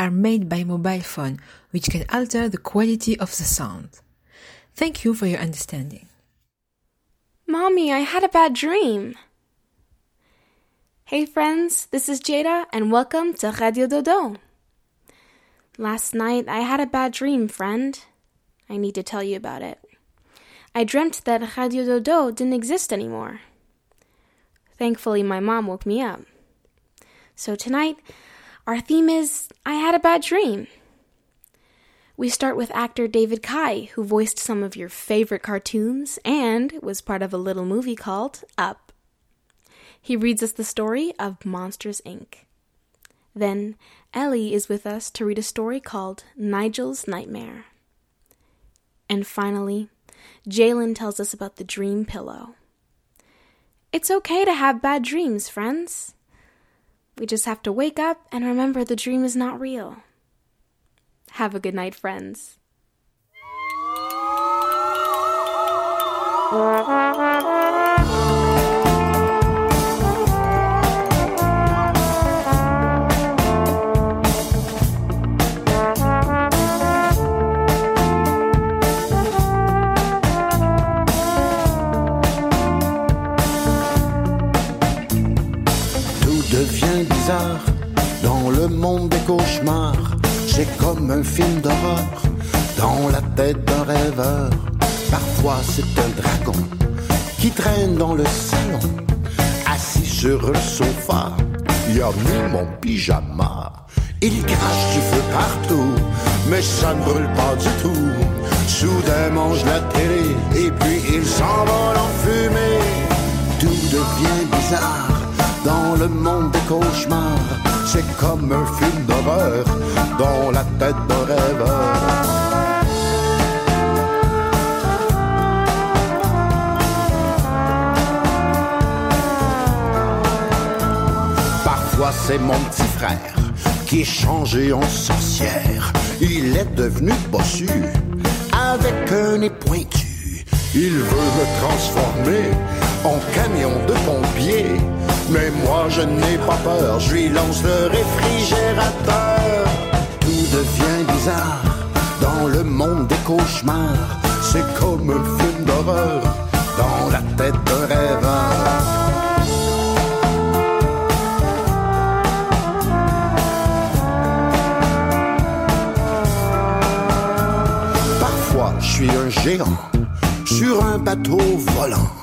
are made by mobile phone, which can alter the quality of the sound. Thank you for your understanding. Mommy, I had a bad dream. Hey friends, this is Jada and welcome to Radio Dodo. Last night I had a bad dream, friend. I need to tell you about it. I dreamt that Radio Dodo didn't exist anymore. Thankfully, my mom woke me up. So tonight, our theme is I had a bad dream. We start with actor David Kaye, who voiced some of your favorite cartoons and was part of a little movie called Up. He reads us the story of Monsters, Inc. Then Ellie is with us to read a story called Nigel's Nightmare. And finally, Jalen tells us about the dream pillow. It's okay to have bad dreams, friends. We just have to wake up and remember the dream is not real. Have a good night, friends. Dans le monde des cauchemars. C'est comme un film d'horreur dans la tête d'un rêveur. Parfois c'est un dragon qui traîne dans le salon, assis sur le sofa. Il a mis mon pyjama. Il crache du feu partout, mais ça ne brûle pas du tout. Soudain mange la télé et puis il s'envole en fumée. Tout devient bizarre dans le monde des cauchemars. C'est comme un film d'horreur dans la tête d'un rêveur. Parfois c'est mon petit frère qui est changé en sorcière. Il est devenu bossu avec un nez pointu. Il veut me transformer en camion de. Mais moi je n'ai pas peur, je lui lance le réfrigérateur. Tout devient bizarre dans le monde des cauchemars. C'est comme un film d'horreur dans la tête d'un rêveur. Parfois, je suis un géant sur un bateau volant.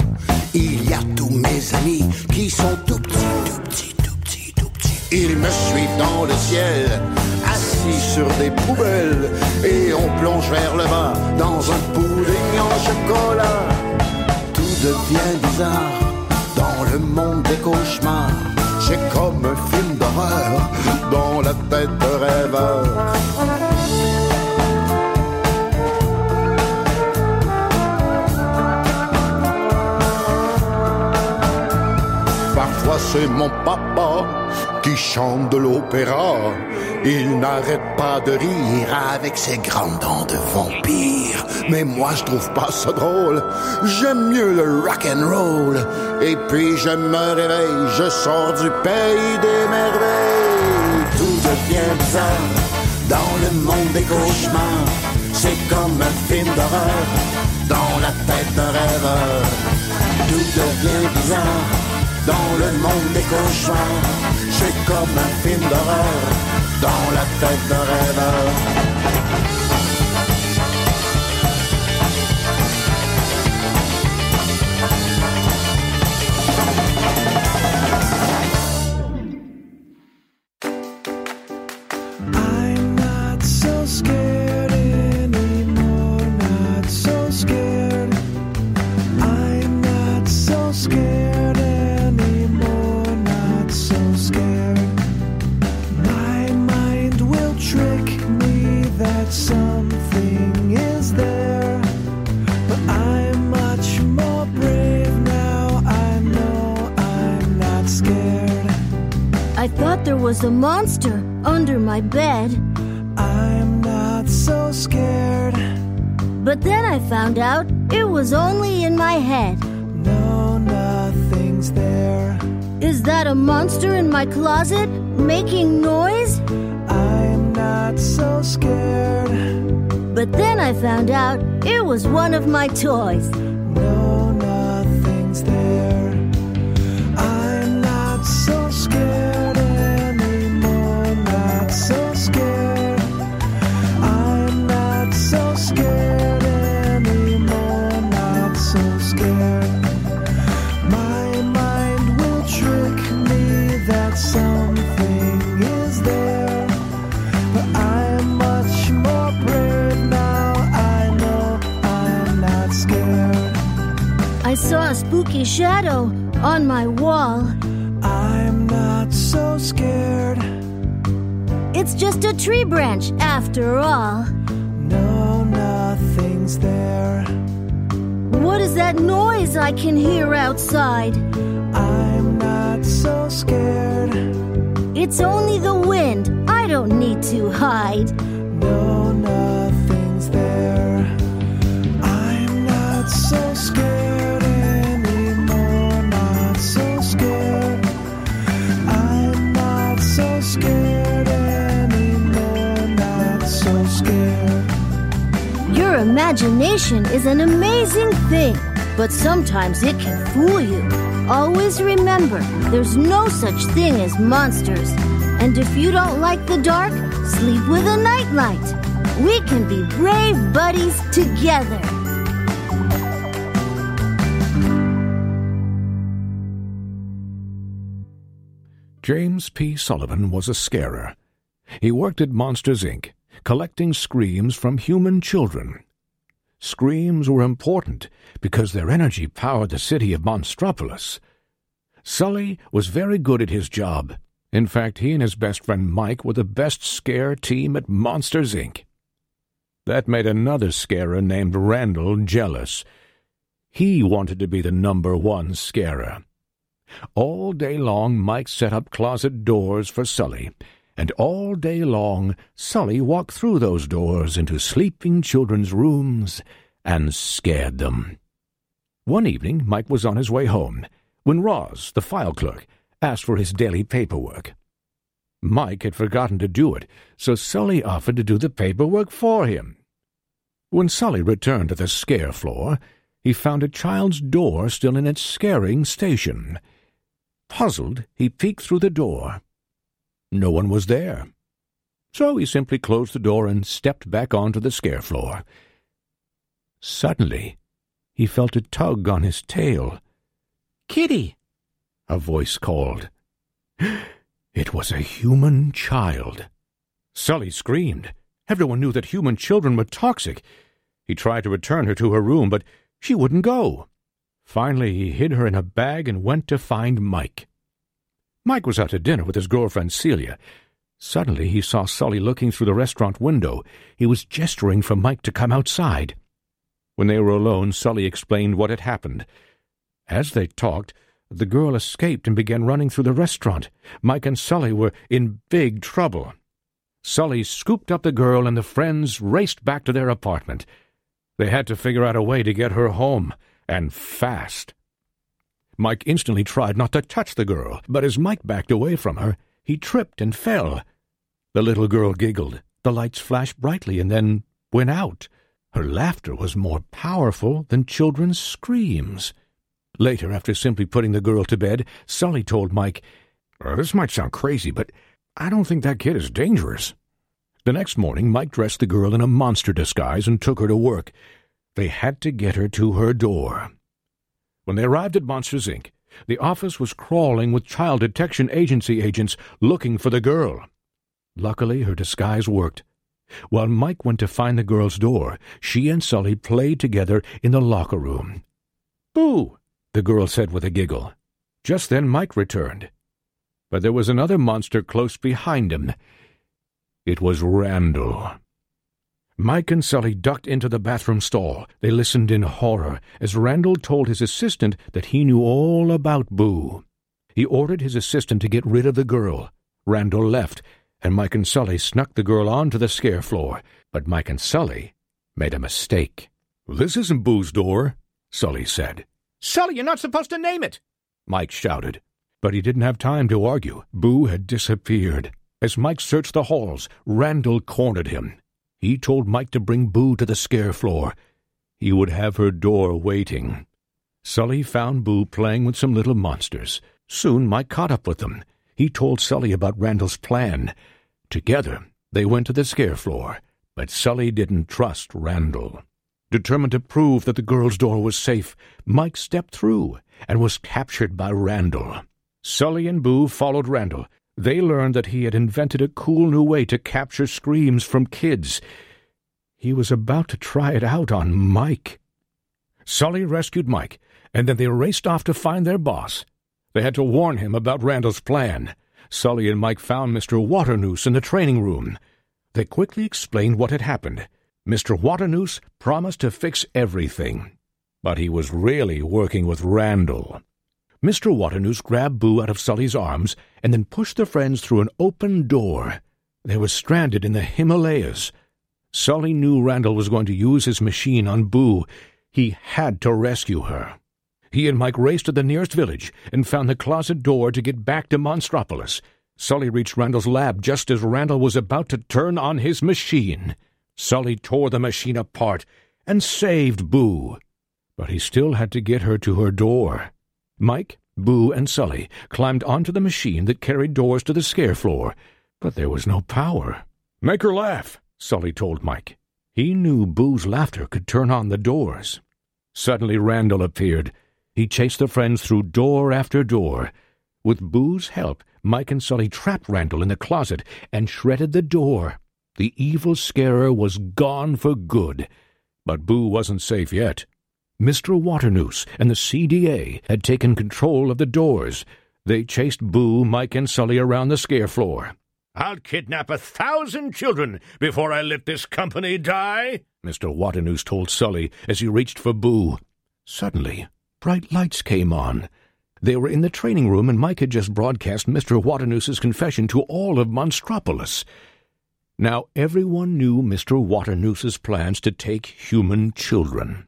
Mes amis qui sont tout petits, tout petits, tout petits, tout petits. Ils me suivent dans le ciel, assis sur des poubelles, et on plonge vers le bas dans un pudding en chocolat. Tout devient bizarre dans le monde des cauchemars. C'est comme un film d'horreur dans la tête de rêveur. C'est mon papa qui chante de l'opéra. Il n'arrête pas de rire avec ses grandes dents de vampire. Mais moi je trouve pas ça drôle. J'aime mieux le rock and roll. Et puis je me réveille, je sors du pays des merveilles. Tout devient bizarre dans le monde des cauchemars. C'est comme un film d'horreur dans la tête d'un rêveur. Tout devient bizarre le monde des cauchemars. C'est comme un film d'horreur dans la tête d'un rêveur. My bed. I'm not so scared. But then I found out it was only in my head. No, nothing's there. Is that a monster in my closet making noise? I'm not so scared. But then I found out it was one of my toys. Shadow on my wall. I'm not so scared. It's just a tree branch after all. No, nothing's there. What is that noise I can hear outside? I'm not so scared. It's only the wind. I don't need to hide. No, nothing's imagination is an amazing thing, but sometimes it can fool you. Always remember, there's no such thing as monsters. And if you don't like the dark, sleep with a nightlight. We can be brave buddies together. James P. Sullivan was a scarer. He worked at Monsters, Inc., collecting screams from human children. Screams were important because their energy powered the city of Monstropolis. Sully was very good at his job. In fact, he and his best friend Mike were the best scare team at Monsters, Inc. That made another scarer named Randall jealous. He wanted to be the number one scarer. All day long, Mike set up closet doors for Sully, and all day long, Sully walked through those doors into sleeping children's rooms and scared them. One evening, Mike was on his way home when Roz, the file clerk, asked for his daily paperwork. Mike had forgotten to do it, so Sully offered to do the paperwork for him. When Sully returned to the scare floor, he found a child's door still in its scaring station. Puzzled, he peeked through the door. No one was there. So he simply closed the door and stepped back onto the scare floor. Suddenly, he felt a tug on his tail. Kitty! A voice called. It was a human child. Sully screamed. Everyone knew that human children were toxic. He tried to return her to her room, but she wouldn't go. Finally, he hid her in a bag and went to find Mike. Mike was out to dinner with his girlfriend Celia. Suddenly, he saw Sully looking through the restaurant window. He was gesturing for Mike to come outside. When they were alone, Sully explained what had happened. As they talked, the girl escaped and began running through the restaurant. Mike and Sully were in big trouble. Sully scooped up the girl, and the friends raced back to their apartment. They had to figure out a way to get her home, and fast. Mike instantly tried not to touch the girl, but as Mike backed away from her, he tripped and fell. The little girl giggled. The lights flashed brightly and then went out. Her laughter was more powerful than children's screams. Later, after simply putting the girl to bed, Sully told Mike, "Uh, This might sound crazy, but I don't think that kid is dangerous. The next morning, Mike dressed the girl in a monster disguise and took her to work. They had to get her to her door. When they arrived at Monsters, Inc., the office was crawling with Child Detection Agency agents looking for the girl. Luckily, her disguise worked. While Mike went to find the girl's door, she and Sully played together in the locker room. Boo! the girl said with a giggle. Just then Mike returned. But there was another monster close behind him. It was Randall. Mike and Sully ducked into the bathroom stall. They listened in horror as Randall told his assistant that he knew all about Boo. He ordered his assistant to get rid of the girl. Randall left, and Mike and Sully snuck the girl onto the scare floor. But Mike and Sully made a mistake. This isn't Boo's door, Sully said. Sully, you're not supposed to name it, Mike shouted. But he didn't have time to argue. Boo had disappeared. As Mike searched the halls, Randall cornered him. He told Mike to bring Boo to the scare floor. He would have her door waiting. Sully found Boo playing with some little monsters. Soon Mike caught up with them. He told Sully about Randall's plan. Together, they went to the scare floor, but Sully didn't trust Randall. Determined to prove that the girl's door was safe, Mike stepped through and was captured by Randall. Sully and Boo followed Randall. They learned that he had invented a cool new way to capture screams from kids. He was about to try it out on Mike. Sully rescued Mike, and then they raced off to find their boss. They had to warn him about Randall's plan. Sully and Mike found Mr. Waternoose in the training room. They quickly explained what had happened. Mr. Waternoose promised to fix everything, but he was really working with Randall. Mr. Waternoose grabbed Boo out of Sully's arms and then pushed the friends through an open door. They were stranded in the Himalayas. Sully knew Randall was going to use his machine on Boo. He had to rescue her. He and Mike raced to the nearest village and found the closet door to get back to Monstropolis. Sully reached Randall's lab just as Randall was about to turn on his machine. Sully tore the machine apart and saved Boo. But he still had to get her to her door. Mike, Boo, and Sully climbed onto the machine that carried doors to the scare floor, but there was no power. Make her laugh, Sully told Mike. He knew Boo's laughter could turn on the doors. Suddenly Randall appeared. He chased the friends through door after door. With Boo's help, Mike and Sully trapped Randall in the closet and shredded the door. The evil scarer was gone for good. But Boo wasn't safe yet. Mr. Waternoose and the CDA had taken control of the doors. They chased Boo, Mike, and Sully around the scare floor. I'll kidnap a thousand children before I let this company die, Mr. Waternoose told Sully as he reached for Boo. Suddenly, bright lights came on. They were in the training room, and Mike had just broadcast Mr. Waternoose's confession to all of Monstropolis. Now everyone knew Mr. Waternoose's plans to take human children.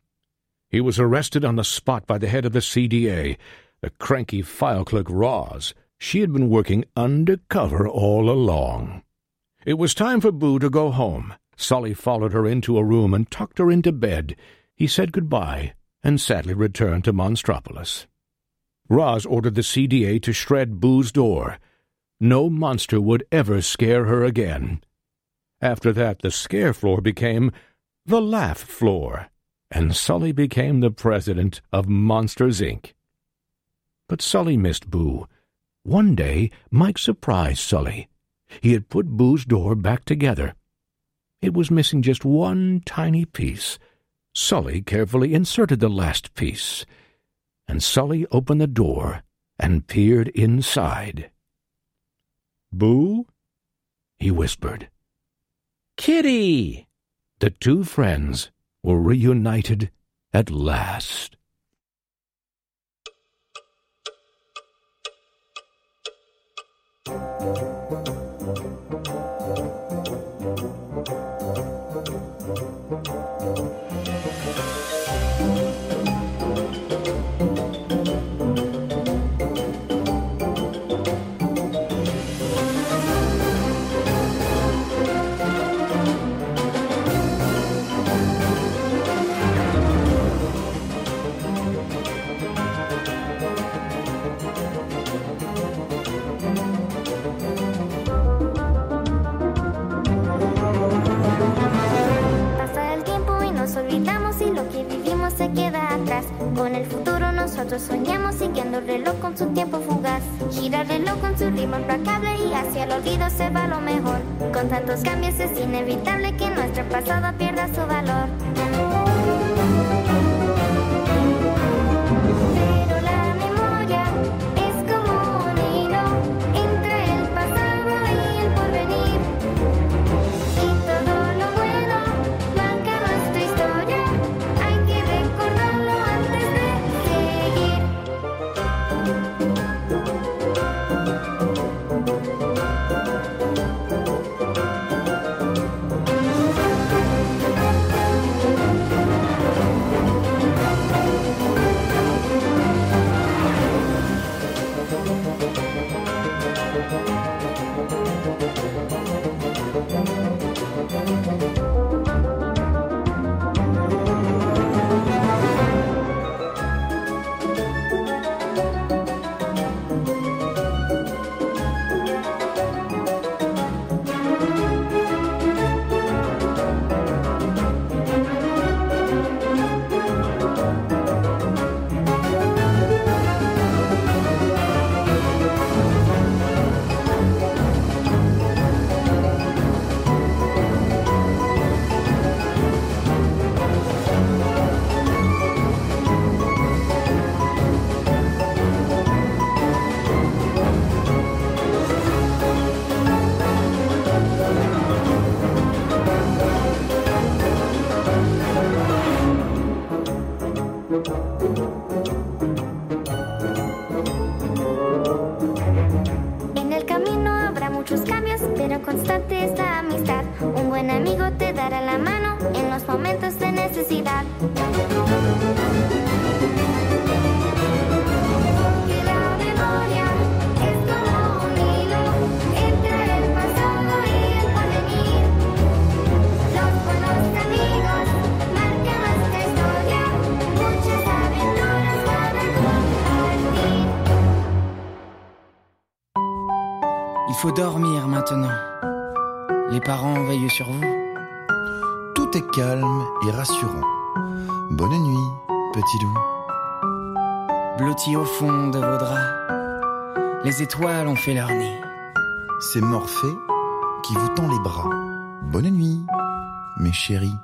He was arrested on the spot by the head of the CDA, the cranky file clerk Roz. She had been working undercover all along. It was time for Boo to go home. Sully followed her into a room and tucked her into bed. He said goodbye and sadly returned to Monstropolis. Roz ordered the CDA to shred Boo's door. No monster would ever scare her again. After that, the scare floor became the laugh floor, and Sully became the president of Monsters, Inc. But Sully missed Boo. One day, Mike surprised Sully. He had put Boo's door back together. It was missing just one tiny piece. Sully carefully inserted the last piece, and Sully opened the door and peered inside. Boo? he whispered. Kitty! The two friends were reunited at last. Con el futuro nosotros soñamos siguiendo el reloj con su tiempo fugaz. Gira el reloj con su ritmo implacable y hacia el olvido se va lo mejor. Con tantos cambios es inevitable que nuestro pasado pierda su valor. Parents veillent sur vous. Tout est calme et rassurant. Bonne nuit, petit loup. Blotti au fond de vos draps. Les étoiles ont fait leur nid. C'est Morphée qui vous tend les bras. Bonne nuit, mes chéris.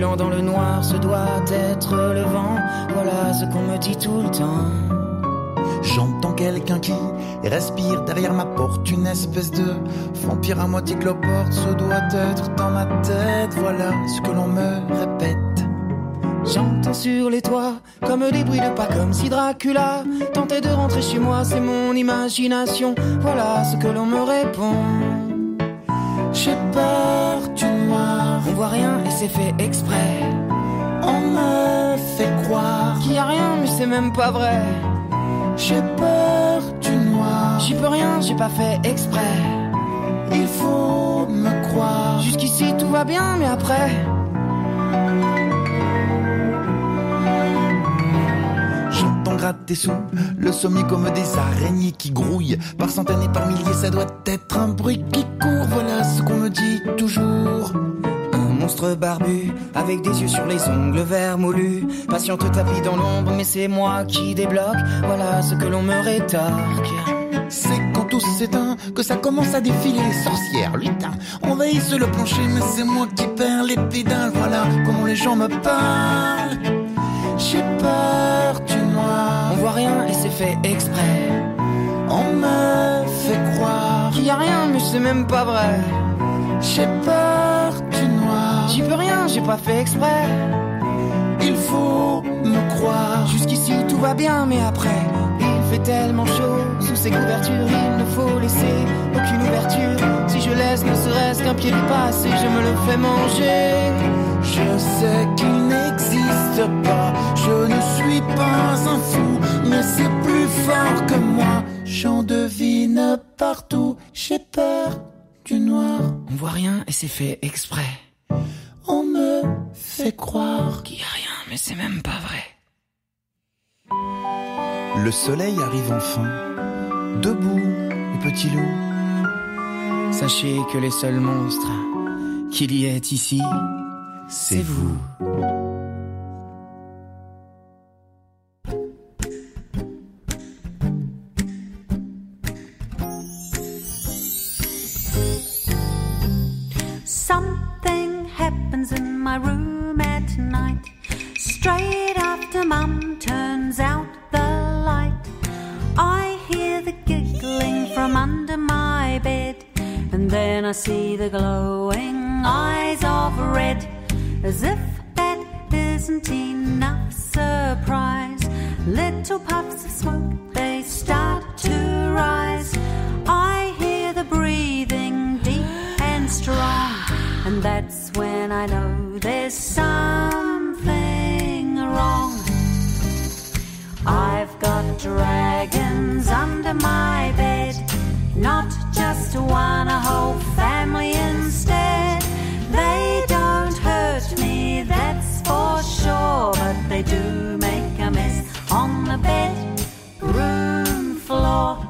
Dans le noir, ce doit être le vent. Voilà ce qu'on me dit tout le temps. J'entends quelqu'un qui respire derrière ma porte, une espèce de vampire à moitié cloporte. Ce doit être dans ma tête, voilà ce que l'on me répète. J'entends sur les toits comme des bruits de pas comme si Dracula tentait de rentrer chez moi, c'est mon imagination. Voilà ce que l'on me répond. J'ai peur On voit rien et c'est fait exprès. On me fait croire Qu'il y a rien mais c'est même pas vrai. J'ai peur du noir. J'y peux rien, j'ai pas fait exprès. Il faut me croire. Jusqu'ici tout va bien mais après. J'entends gratter sous le sommier comme des araignées qui grouillent. Par centaines et par milliers, ça doit être un bruit qui court. Voilà ce qu'on me dit toujours. Monstre barbu, avec des yeux sur les ongles vermoulus. Patiente tapis dans l'ombre, mais c'est moi qui débloque. Voilà ce que l'on me rétorque. C'est quand tout s'éteint que ça commence à défiler les sorcières, lutin. Envahissent le plancher, mais c'est moi qui perds les pédales. Voilà comment les gens me parlent. J'ai peur du noir. On voit rien et c'est fait exprès. On me fait croire Qu'il y a rien mais c'est même pas vrai. J'ai peur. J'y peux rien, j'ai pas fait exprès. Il faut me croire. Jusqu'ici tout va bien, mais après, il fait tellement chaud. Sous ces couvertures, il ne faut laisser aucune ouverture. Si je laisse ne serait-ce qu'un pied dépassé, je me le fais manger. Je sais qu'il n'existe pas. Je ne suis pas un fou, mais c'est plus fort que moi. J'en devine partout. J'ai peur du noir. On voit rien et c'est fait exprès. On me fait croire C'est même pas vrai. Le soleil arrive enfin. Debout, les petits loups. Sachez que les seuls monstres qu'il y ait ici, c'est vous. See the glowing eyes of red, as if that isn't enough surprise. Little puffs of smoke, they start to rise. I hear the breathing deep and strong, and that's when I know there's something wrong. I've got dragons under my bed, just one, a whole family instead. They don't hurt me, that's for sure, but they do make a mess on the bedroom floor.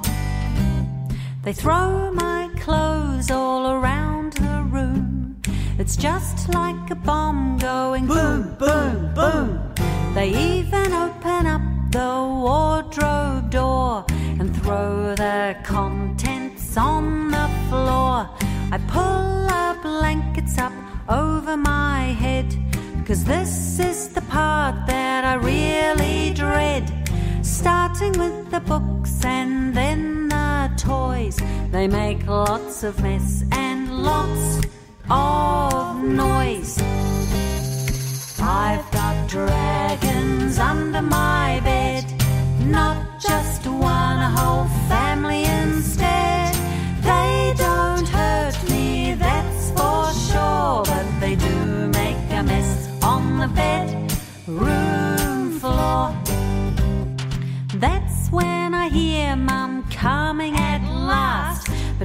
They throw my clothes all around the room. It's just like a bomb going boom, boom, boom. They even open up the wardrobe door and throw the contents on the floor. I pull our blankets up over my head. Cause this is the part that I really dread. Starting with the books and then the toys. They make lots of mess and lots of noise. I've got dragons under my bed. Not just one, a whole family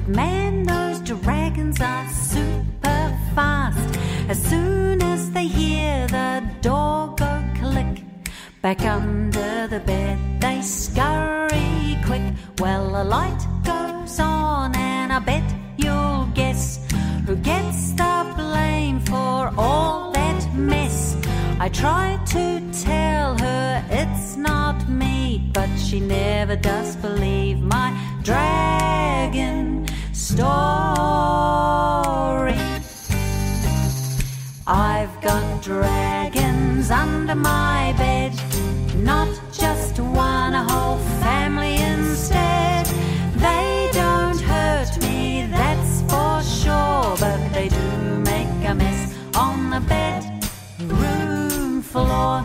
But man, those dragons are super fast. As soon as they hear the door go click, back under the bed they scurry quick. Well, a light goes on, and I bet you'll guess who gets the blame for all that mess. I try to tell her it's not me, but she never does believe my dragon story. I've got dragons under my bed, not just one, a whole family instead. They don't hurt me, that's for sure, but they do make a mess on the floor.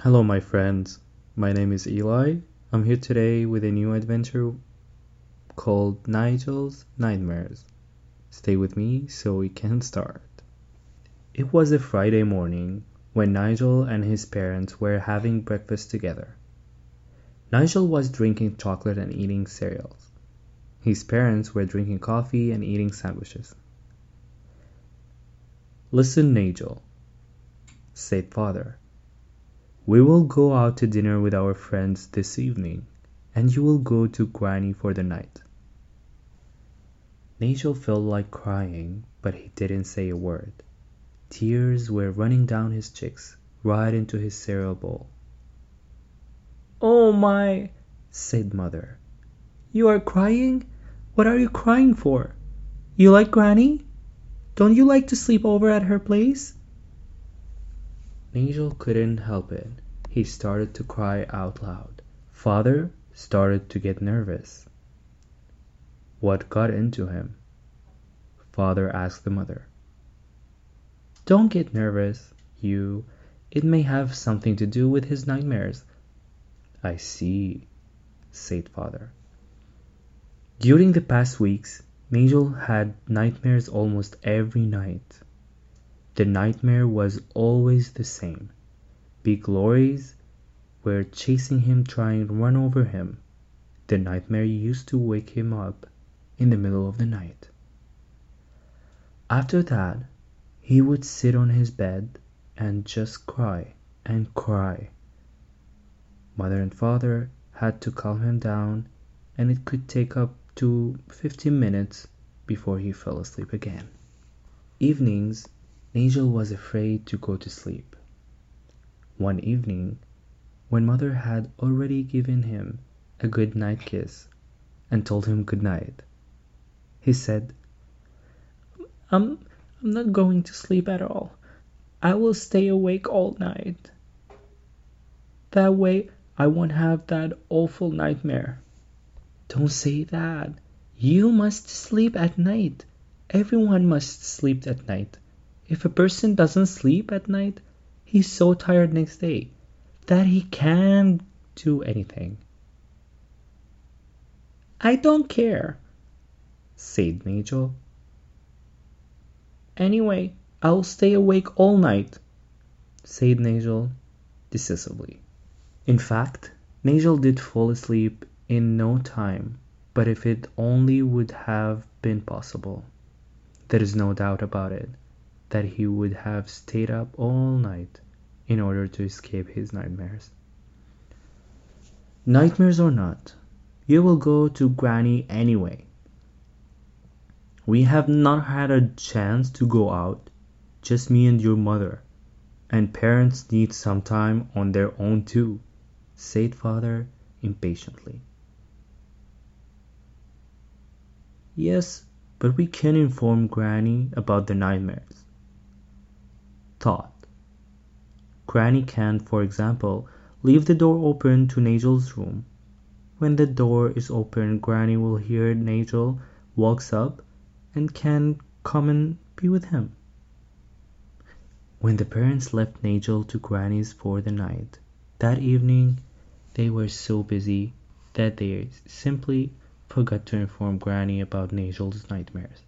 Hello, my friends. My name is Eli. I'm here today with a new adventure called Nigel's Nightmares. Stay with me so we can start. It was a Friday morning when Nigel and his parents were having breakfast together. Nigel was drinking chocolate and eating cereals. His parents were drinking coffee and eating sandwiches. Listen, Nigel, said father. We will go out to dinner with our friends this evening, and you will go to Granny for the night. Nigel felt like crying, but he didn't say a word. Tears were running down his cheeks, right into his cereal bowl. Oh my, said mother. You are crying? What are you crying for? You like Granny? Don't you like to sleep over at her place? Nigel couldn't help it. He started to cry out loud. Father started to get nervous. What got into him? Father asked the mother. Don't get nervous, you. It may have something to do with his nightmares. I see, said father. During the past weeks, Nigel had nightmares almost every night. The nightmare was always the same. Big lorries were chasing him, trying to run over him. The nightmare used to wake him up in the middle of the night. After that, he would sit on his bed and just cry and cry. Mother and father had to calm him down, and it could take up to 15 minutes before he fell asleep again. Evenings, Nigel was afraid to go to sleep. One evening, when mother had already given him a good night kiss and told him good night, he said, I'm, I'm not going to sleep at all. I will stay awake all night. That way I won't have that awful nightmare. Don't say that. You must sleep at night. Everyone must sleep at night. If a person doesn't sleep at night, he's so tired next day that he can't do anything. I don't care, said Nigel. Anyway, I'll stay awake all night, said Nigel decisively. In fact, Nigel did fall asleep in no time, but if it only would have been possible, there is no doubt about it that he would have stayed up all night in order to escape his nightmares. Nightmares or not, you will go to Granny anyway. We have not had a chance to go out, just me and your mother, and parents need some time on their own too, said father impatiently. Yes, but we can inform Granny about the nightmares. Thought. Granny can, for example, leave the door open to Nigel's room. When the door is open, Granny will hear Nigel walks up and can come and be with him. When the parents left Nigel to Granny's for the night, that evening they were so busy that they simply forgot to inform Granny about Nigel's nightmares.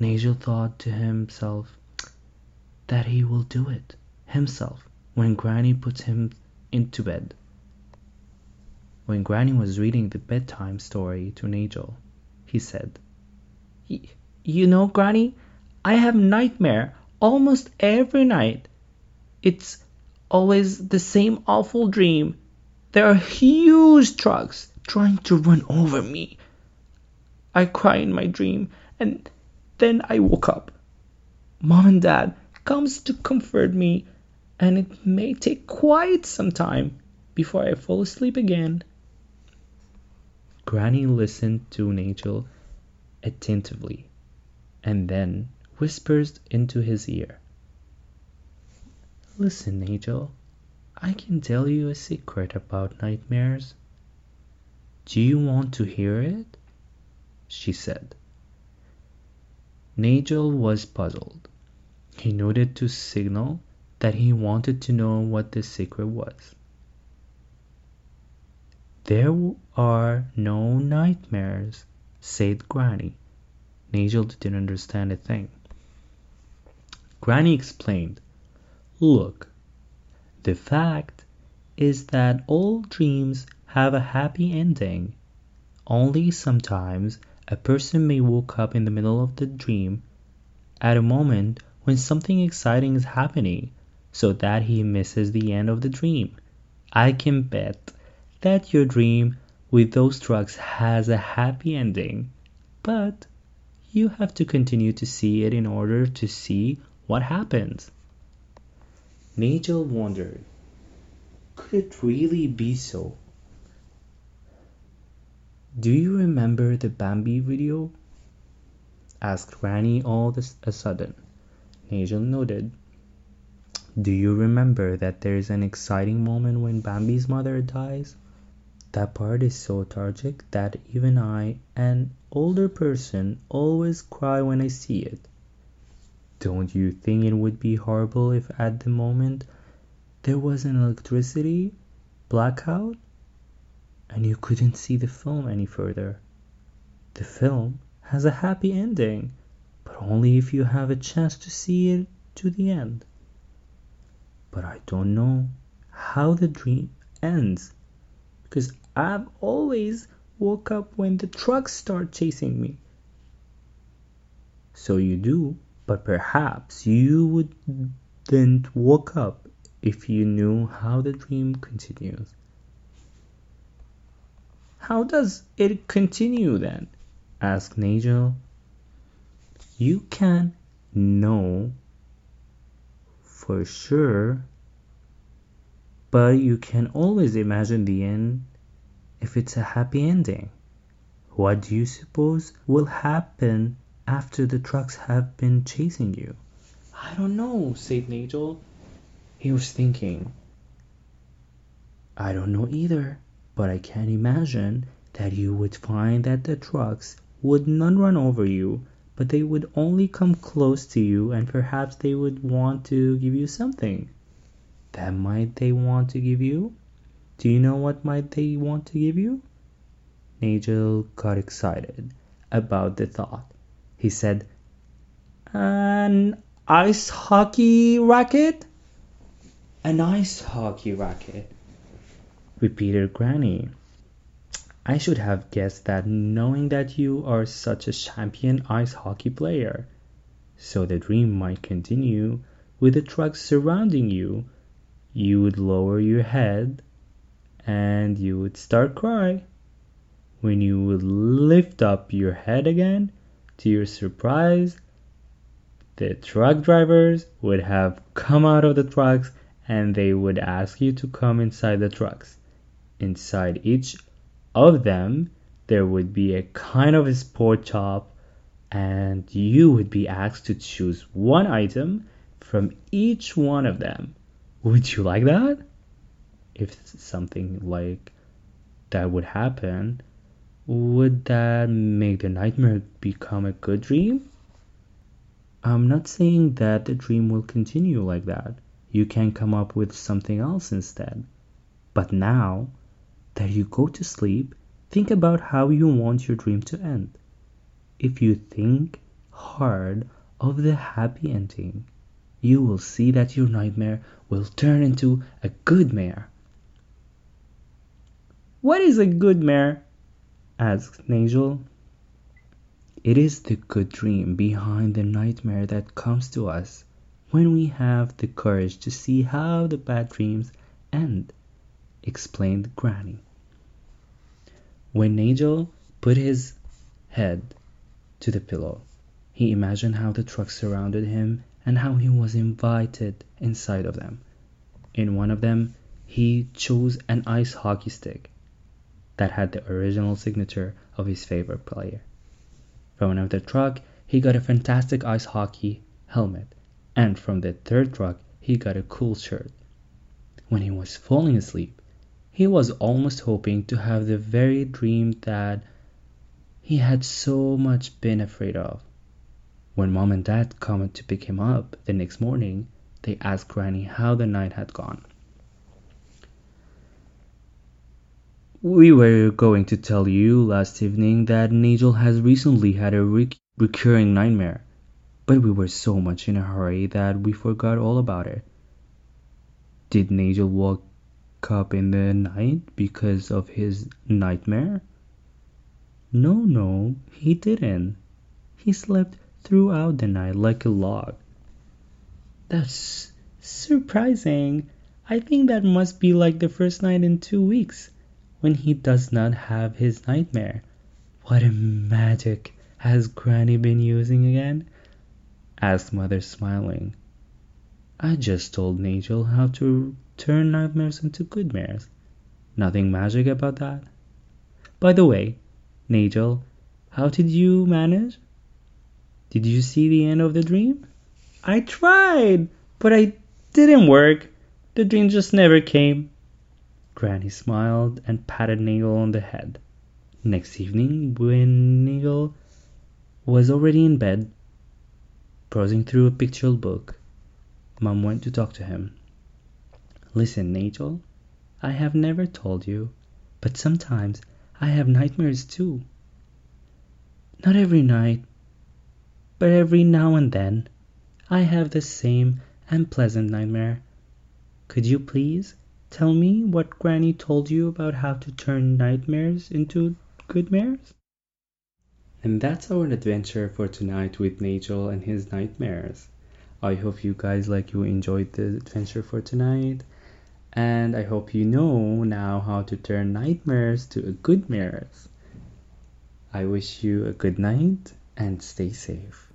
Nigel thought to himself that he will do it himself when Granny puts him into bed. When Granny was reading the bedtime story to Nigel, he said, You know, Granny, I have nightmare almost every night. It's always the same awful dream. There are huge trucks trying to run over me. I cry in my dream and then I woke up. Mom and Dad comes to comfort me and it may take quite some time before I fall asleep again. Granny listened to Nigel attentively and then whispers into his ear. Listen, Nigel, I can tell you a secret about nightmares. Do you want to hear it? she said. Nigel was puzzled. He nodded to signal that he wanted to know what the secret was. There are no nightmares, said Granny. Nigel didn't understand a thing. Granny explained, Look, the fact is that all dreams have a happy ending. Only sometimes a person may wake up in the middle of the dream at a moment when something exciting is happening so that he misses the end of the dream. I can bet that your dream with those trucks has a happy ending, but you have to continue to see it in order to see what happens. Nigel wondered, could it really be so? Do you remember the Bambi video? asked Granny all of a sudden. Nigel nodded. Do you remember that there is an exciting moment when Bambi's mother dies? That part is so tragic that even I, an older person, always cry when I see it. Don't you think it would be horrible if at the moment there was an electricity blackout and you couldn't see the film any further? The film has a happy ending, but only if you have a chance to see it to the end. But I don't know how the dream ends because I've always woke up when the trucks start chasing me. So you do, but perhaps you would wouldn't wake up if you knew how the dream continues. How does it continue then? asked Nigel. You can know for sure, but you can always imagine the end if it's a happy ending. What do you suppose will happen after the trucks have been chasing you? I don't know, said Nigel. He was thinking. I don't know either, but I can imagine that you would find that the trucks would not run over you, but they would only come close to you and perhaps they would want to give you something. That might they want to give you? Do you know what might they want to give you? Nigel got excited about the thought. He said, An ice hockey racket? An ice hockey racket, repeated Granny. I should have guessed that knowing that you are such a champion ice hockey player. So the dream might continue with the trucks surrounding you. You would lower your head and you would start crying. When you would lift up your head again, to your surprise, the truck drivers would have come out of the trucks and they would ask you to come inside the trucks. Inside each of them, there would be a kind of a sport shop, and you would be asked to choose one item from each one of them. Would you like that? If something like that would happen, would that make the nightmare become a good dream? I'm not saying that the dream will continue like that. You can come up with something else instead. But now that you go to sleep, think about how you want your dream to end. If you think hard of the happy ending, you will see that your nightmare will turn into a good mare. What is a good mare? asked Nigel. It is the good dream behind the nightmare that comes to us when we have the courage to see how the bad dreams end, explained Granny. When Nigel put his head to the pillow, he imagined how the trucks surrounded him and how he was invited inside of them. In one of them, he chose an ice hockey stick that had the original signature of his favorite player. From another truck, he got a fantastic ice hockey helmet, and from the third truck, he got a cool shirt. When he was falling asleep, he was almost hoping to have the very dream that he had so much been afraid of. When mom and dad came to pick him up the next morning, they asked Granny how the night had gone. We were going to tell you last evening that Nigel has recently had a re- recurring nightmare, but we were so much in a hurry that we forgot all about it. Did Nigel wake up in the night because of his nightmare? No, no, he didn't. He slept throughout the night like a log. That's surprising. I think that must be like the first night in two weeks when he does not have his nightmare. What a magic has Granny been using again? asked Mother, smiling. I just told Nigel how to turn nightmares into good mares. Nothing magic about that. By the way, Nigel, how did you manage? Did you see the end of the dream? I tried, but I didn't work. The dream just never came. Granny smiled and patted Nigel on the head. Next evening, when Nigel was already in bed, browsing through a picture book, Mom went to talk to him. Listen, Nigel, I have never told you, but sometimes I have nightmares too. Not every night, but every now and then I have the same unpleasant nightmare. Could you please tell me what Granny told you about how to turn nightmares into good mares? And that's our adventure for tonight with Nigel and his nightmares. I hope you guys like you enjoyed the adventure for tonight. And I hope you know now how to turn nightmares to a good mirrors. I wish you a good night and stay safe.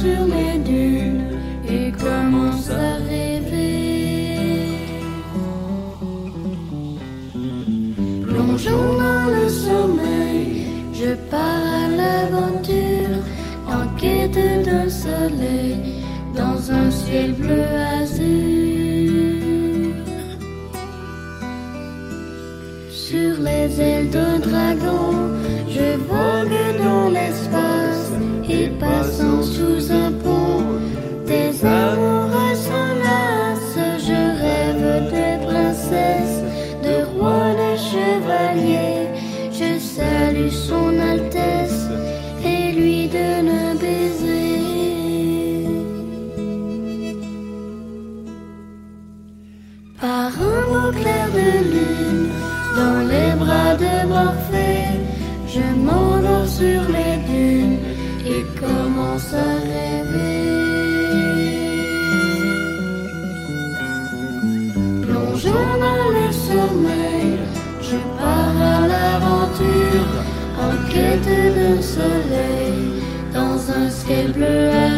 Sur les dunes et commence à rêver. Plongeons dans le sommeil, je pars à l'aventure, en quête d'un soleil, dans un ciel bleu azur. Sur les ailes d'un dragon, je vogue dans l'espace dans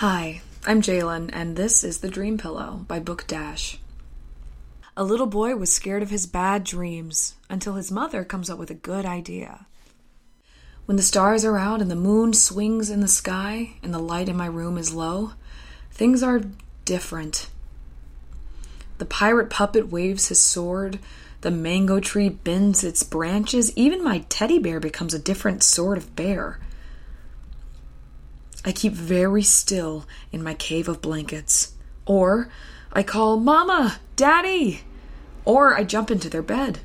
Hi, I'm Jalen, and this is The Dream Pillow by Book Dash. A little boy was scared of his bad dreams until his mother comes up with a good idea. When the stars are out and the moon swings in the sky and the light in my room is low, things are different. The pirate puppet waves his sword, the mango tree bends its branches, even my teddy bear becomes a different sort of bear. I keep very still in my cave of blankets. Or I call Mama, Daddy. Or I jump into their bed.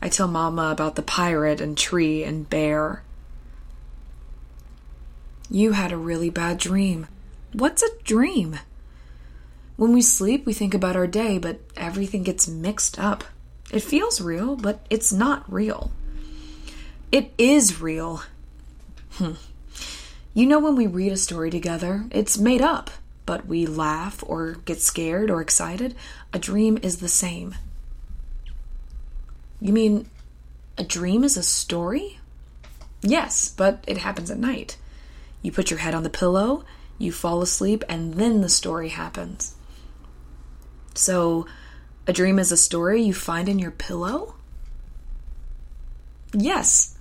I tell Mama about the pirate and tree and bear. You had a really bad dream. What's a dream? When we sleep, we think about our day, but everything gets mixed up. It feels real, but it's not real. It is real. Hmm. You know, when we read a story together, it's made up, but we laugh or get scared or excited. A dream is the same. You mean a dream is a story? Yes, but it happens at night. You put your head on the pillow, you fall asleep, and then the story happens. So, a dream is a story you find in your pillow? Yes.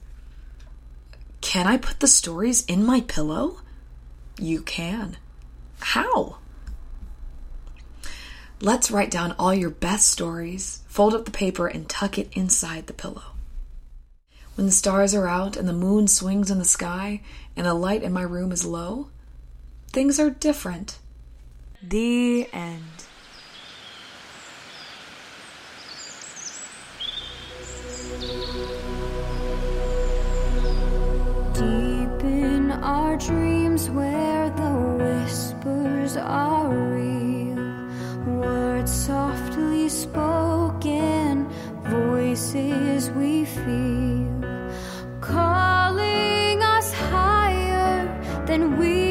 Can I put the stories in my pillow? You can. How? Let's write down all your best stories, fold up the paper, and tuck it inside the pillow. When the stars are out and the moon swings in the sky and the light in my room is low, things are different. The end. Our dreams, where the whispers are real, words softly spoken, voices we feel, calling us higher than we've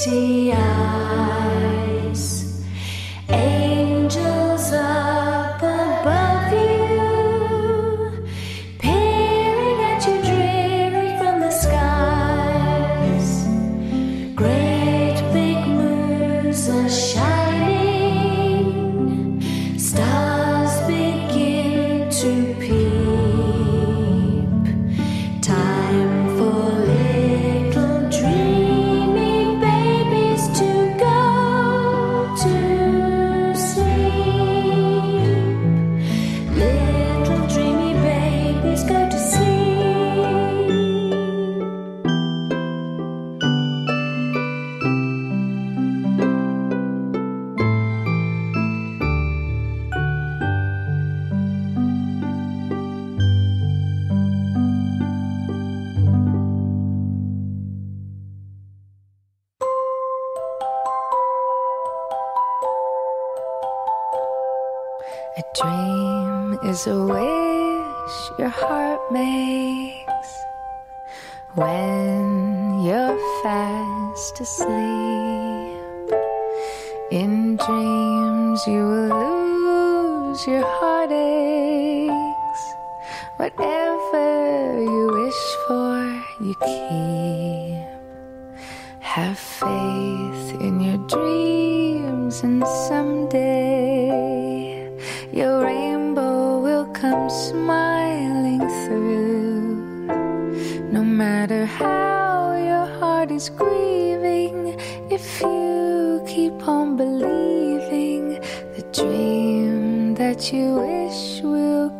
See eyes. Grieving, if you keep on believing, the dream that you wish will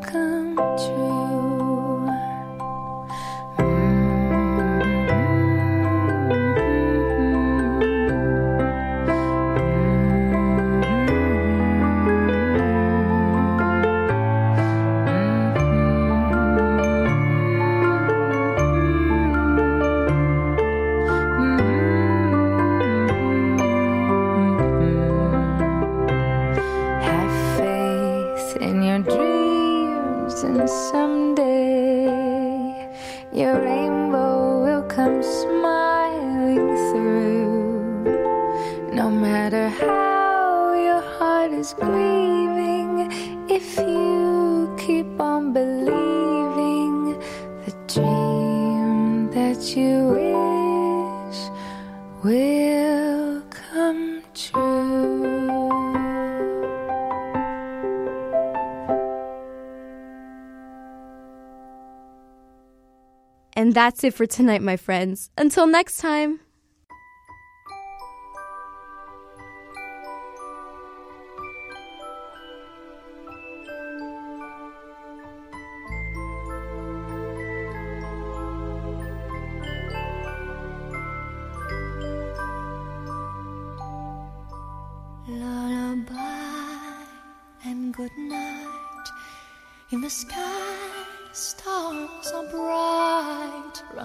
that's it for tonight, my friends. Until next time.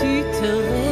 tu te réveilleras.